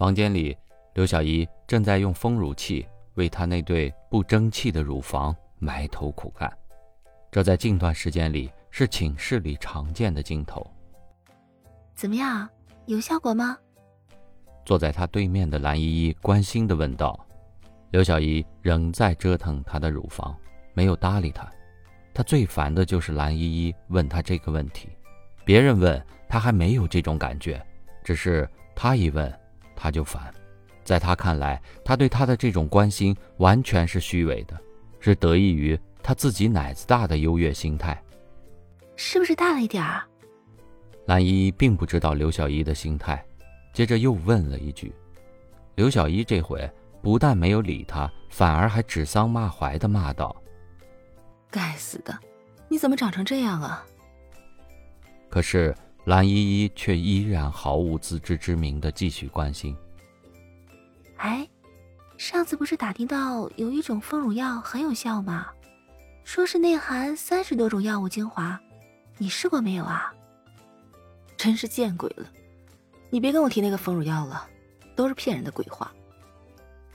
房间里，刘小姨正在用丰乳器为她那对不争气的乳房埋头苦干。这在近段时间里是寝室里常见的镜头。怎么样，有效果吗？坐在她对面的蓝依依关心地问道。刘小姨仍在折腾她的乳房，没有搭理她。她最烦的就是蓝依依问她这个问题。别人问她还没有这种感觉，只是她一问。他就烦，在他看来，他对他的这种关心完全是虚伪的，是得益于他自己奶子大的优越心态。是不是大了一点儿？蓝依依并不知道刘小一的心态，接着又问了一句。刘小一这回不但没有理他，反而还指桑骂槐的骂道：“该死的，你怎么长成这样啊？”可是。蓝依依却依然毫无自知之明的继续关心。哎，上次不是打听到有一种丰乳药很有效吗？说是内含三十多种药物精华，你试过没有啊？真是见鬼了！你别跟我提那个丰乳药了，都是骗人的鬼话。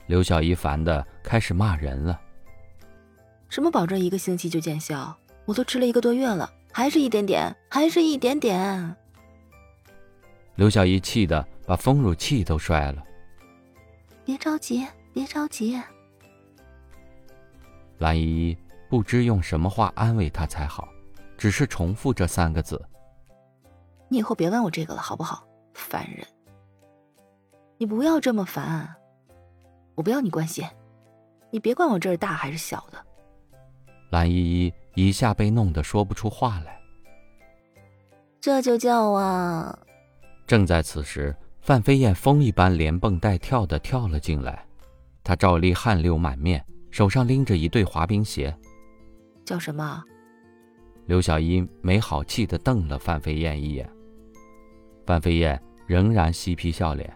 刘小姨烦的开始骂人了。什么保证一个星期就见效？我都吃了一个多月了。还是一点点，还是一点点。刘小姨气得把丰乳器都摔了。别着急，别着急。蓝依依不知用什么话安慰她才好，只是重复这三个字：“你以后别问我这个了，好不好？烦人！你不要这么烦，我不要你关心，你别管我这是大还是小的。”蓝依依。一下被弄得说不出话来，这就叫啊！正在此时，范飞燕风一般连蹦带跳的跳了进来，她照例汗流满面，手上拎着一对滑冰鞋。叫什么？刘小一没好气的瞪了范飞燕一眼。范飞燕仍然嬉皮笑脸。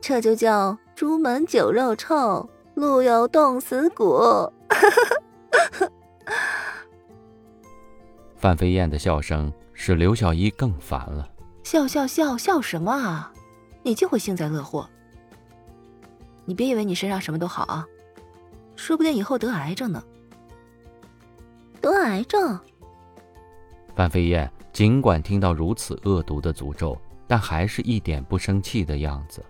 这就叫朱门酒肉臭，路有冻死骨。范飞燕的笑声使刘小一更烦了。笑笑笑笑什么啊？你就会幸灾乐祸。你别以为你身上什么都好啊，说不定以后得癌症呢。得癌症？范飞燕尽管听到如此恶毒的诅咒，但还是一点不生气的样子。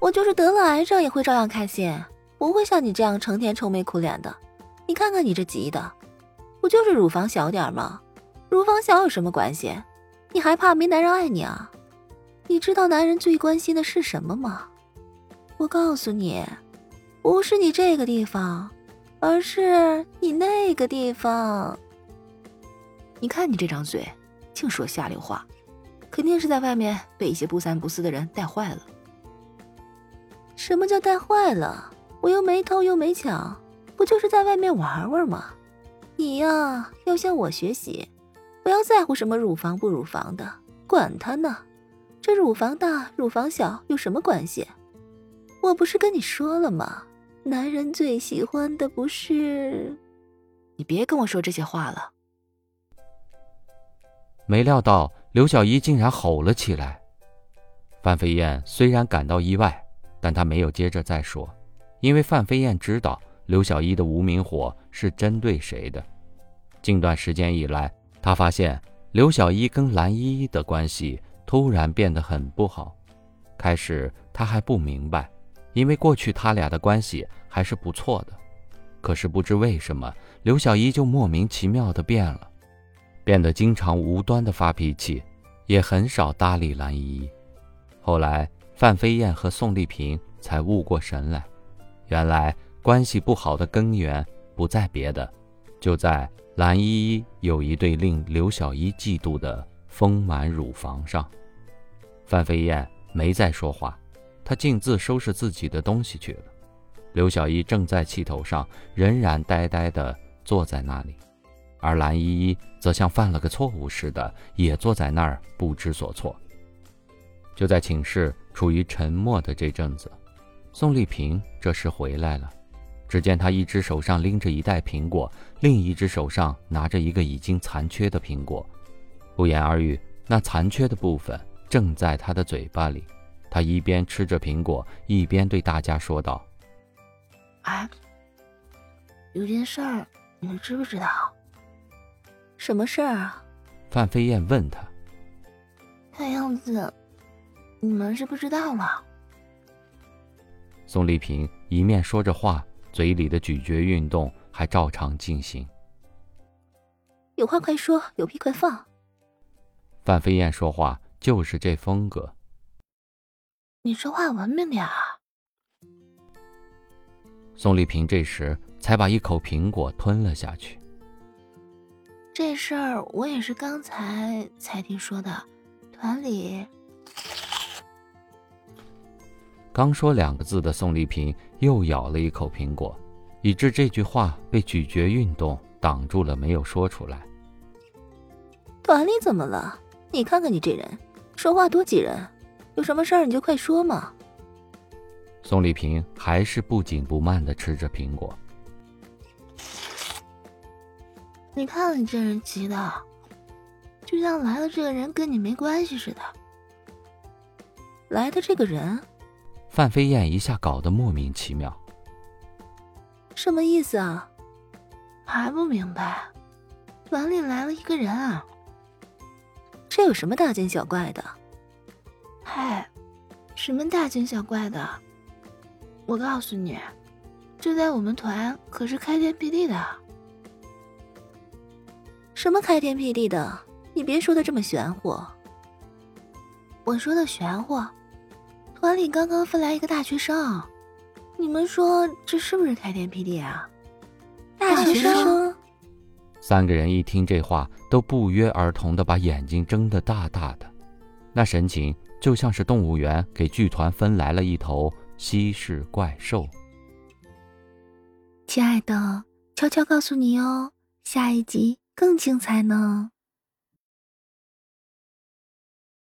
我就是得了癌症也会照样开心，不会像你这样成天愁眉苦脸的。你看看你这急的。不就是乳房小点吗？乳房小有什么关系？你还怕没男人爱你啊？你知道男人最关心的是什么吗？我告诉你，不是你这个地方，而是你那个地方。你看你这张嘴，净说下流话，肯定是在外面被一些不三不四的人带坏了。什么叫带坏了？我又没偷又没抢，不就是在外面玩玩吗？你呀，要向我学习，不要在乎什么乳房不乳房的，管他呢。这乳房大乳房小有什么关系？我不是跟你说了吗？男人最喜欢的不是……你别跟我说这些话了。没料到刘小一竟然吼了起来。范飞燕虽然感到意外，但她没有接着再说，因为范飞燕知道。刘小一的无名火是针对谁的？近段时间以来，他发现刘小一跟蓝依依的关系突然变得很不好。开始他还不明白，因为过去他俩的关系还是不错的。可是不知为什么，刘小一就莫名其妙的变了，变得经常无端的发脾气，也很少搭理蓝依依。后来范飞燕和宋丽萍才悟过神来，原来。关系不好的根源不在别的，就在蓝依依有一对令刘小一嫉妒的丰满乳房上。范飞燕没再说话，她径自收拾自己的东西去了。刘小一正在气头上，仍然呆呆地坐在那里，而蓝依依则像犯了个错误似的，也坐在那儿不知所措。就在寝室处于沉默的这阵子，宋丽萍这时回来了。只见他一只手上拎着一袋苹果，另一只手上拿着一个已经残缺的苹果。不言而喻，那残缺的部分正在他的嘴巴里。他一边吃着苹果，一边对大家说道：“哎，有件事儿，你们知不知道？什么事儿啊？”范飞燕问他。看样子，你们是不知道了。宋丽萍一面说着话。嘴里的咀嚼运动还照常进行。有话快说，有屁快放。范飞燕说话就是这风格。你说话文明点。宋丽萍这时才把一口苹果吞了下去。这事儿我也是刚才才听说的，团里。刚说两个字的宋丽萍又咬了一口苹果，以致这句话被咀嚼运动挡住了，没有说出来。团里怎么了？你看看你这人，说话多挤人。有什么事儿你就快说嘛。宋丽萍还是不紧不慢的吃着苹果。你看你这人急的，就像来了这个人跟你没关系似的。来的这个人。范飞燕一下搞得莫名其妙，什么意思啊？还不明白？碗里来了一个人啊，这有什么大惊小怪的？嗨，什么大惊小怪的？我告诉你，这在我们团可是开天辟地的。什么开天辟地的？你别说的这么玄乎。我说的玄乎。团里刚刚分来一个大学生，你们说这是不是开天辟地啊？大学生，三个人一听这话，都不约而同的把眼睛睁得大大的，那神情就像是动物园给剧团分来了一头稀世怪兽。亲爱的，悄悄告诉你哦，下一集更精彩呢。